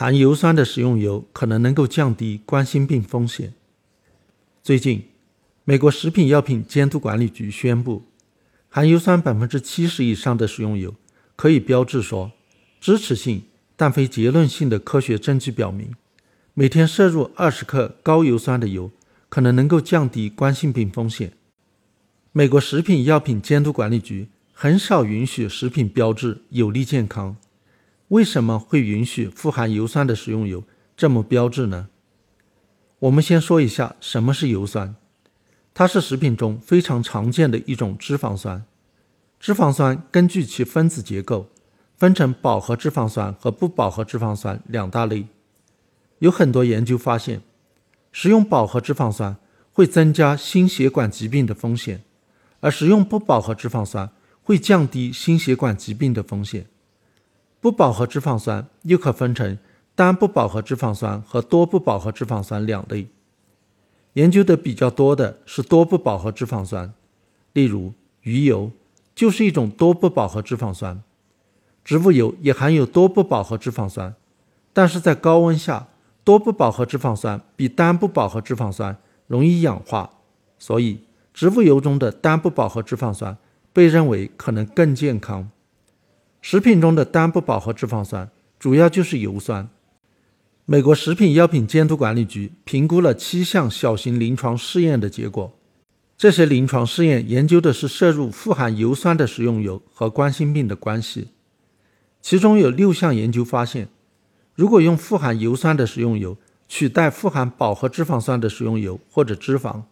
含油酸的食用油可能能够降低冠心病风险。最近，美国食品药品监督管理局宣布，含油酸百分之七十以上的食用油可以标志说，支持性但非结论性的科学证据表明，每天摄入二十克高油酸的油可能能够降低冠心病风险。美国食品药品监督管理局很少允许食品标志有利健康。为什么会允许富含油酸的食用油这么标志呢？我们先说一下什么是油酸，它是食品中非常常见的一种脂肪酸。脂肪酸根据其分子结构，分成饱和脂肪酸和不饱和脂肪酸两大类。有很多研究发现，食用饱和脂肪酸会增加心血管疾病的风险，而食用不饱和脂肪酸会降低心血管疾病的风险。不饱和脂肪酸又可分成单不饱和脂肪酸和多不饱和脂肪酸两类。研究的比较多的是多不饱和脂肪酸，例如鱼油就是一种多不饱和脂肪酸。植物油也含有多不饱和脂肪酸，但是在高温下，多不饱和脂肪酸比单不饱和脂肪酸容易氧化，所以植物油中的单不饱和脂肪酸被认为可能更健康。食品中的单不饱和脂肪酸主要就是油酸。美国食品药品监督管理局评估了七项小型临床试验的结果，这些临床试验研究的是摄入富含油酸的食用油和冠心病的关系。其中有六项研究发现，如果用富含油酸的食用油取代富含饱和脂肪酸的食用油或者脂肪，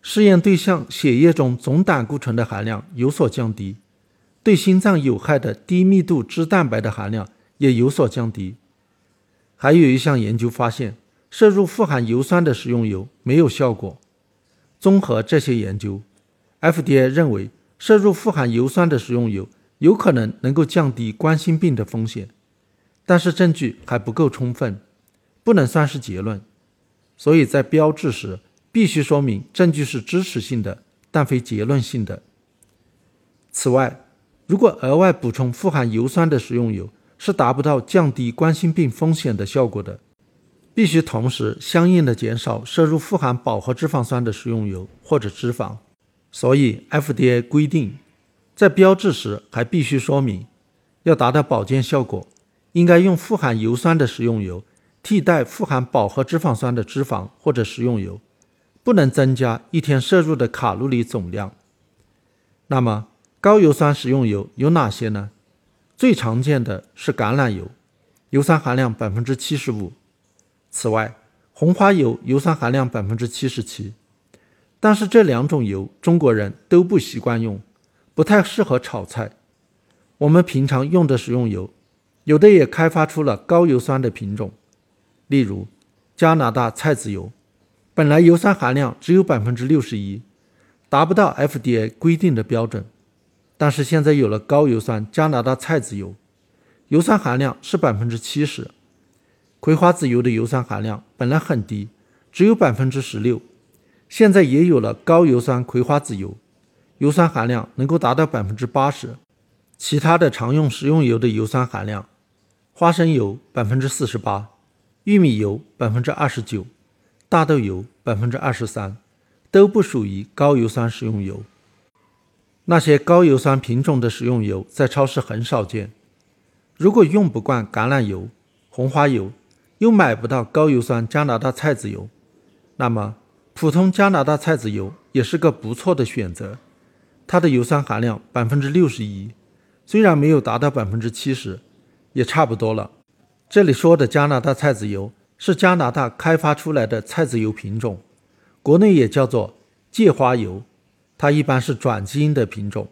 试验对象血液中总胆固醇的含量有所降低。对心脏有害的低密度脂蛋白的含量也有所降低。还有一项研究发现，摄入富含油酸的食用油没有效果。综合这些研究，FDA 认为摄入富含油酸的食用油有可能能够降低冠心病的风险，但是证据还不够充分，不能算是结论。所以在标志时必须说明证据是支持性的，但非结论性的。此外，如果额外补充富含油酸的食用油是达不到降低冠心病风险的效果的，必须同时相应的减少摄入富含饱和脂肪酸的食用油或者脂肪。所以 FDA 规定，在标志时还必须说明，要达到保健效果，应该用富含油酸的食用油替代富含饱和脂肪酸的脂肪或者食用油，不能增加一天摄入的卡路里总量。那么？高油酸食用油有哪些呢？最常见的是橄榄油，油酸含量百分之七十五。此外，红花油油酸含量百分之七十七。但是这两种油中国人都不习惯用，不太适合炒菜。我们平常用的食用油，有的也开发出了高油酸的品种，例如加拿大菜籽油，本来油酸含量只有百分之六十一，达不到 FDA 规定的标准。但是现在有了高油酸加拿大菜籽油，油酸含量是百分之七十。葵花籽油的油酸含量本来很低，只有百分之十六，现在也有了高油酸葵花籽油，油酸含量能够达到百分之八十。其他的常用食用油的油酸含量，花生油百分之四十八，玉米油百分之二十九，大豆油百分之二十三，都不属于高油酸食用油。那些高油酸品种的食用油在超市很少见。如果用不惯橄榄油、红花油，又买不到高油酸加拿大菜籽油，那么普通加拿大菜籽油也是个不错的选择。它的油酸含量百分之六十一，虽然没有达到百分之七十，也差不多了。这里说的加拿大菜籽油是加拿大开发出来的菜籽油品种，国内也叫做芥花油。它一般是转基因的品种。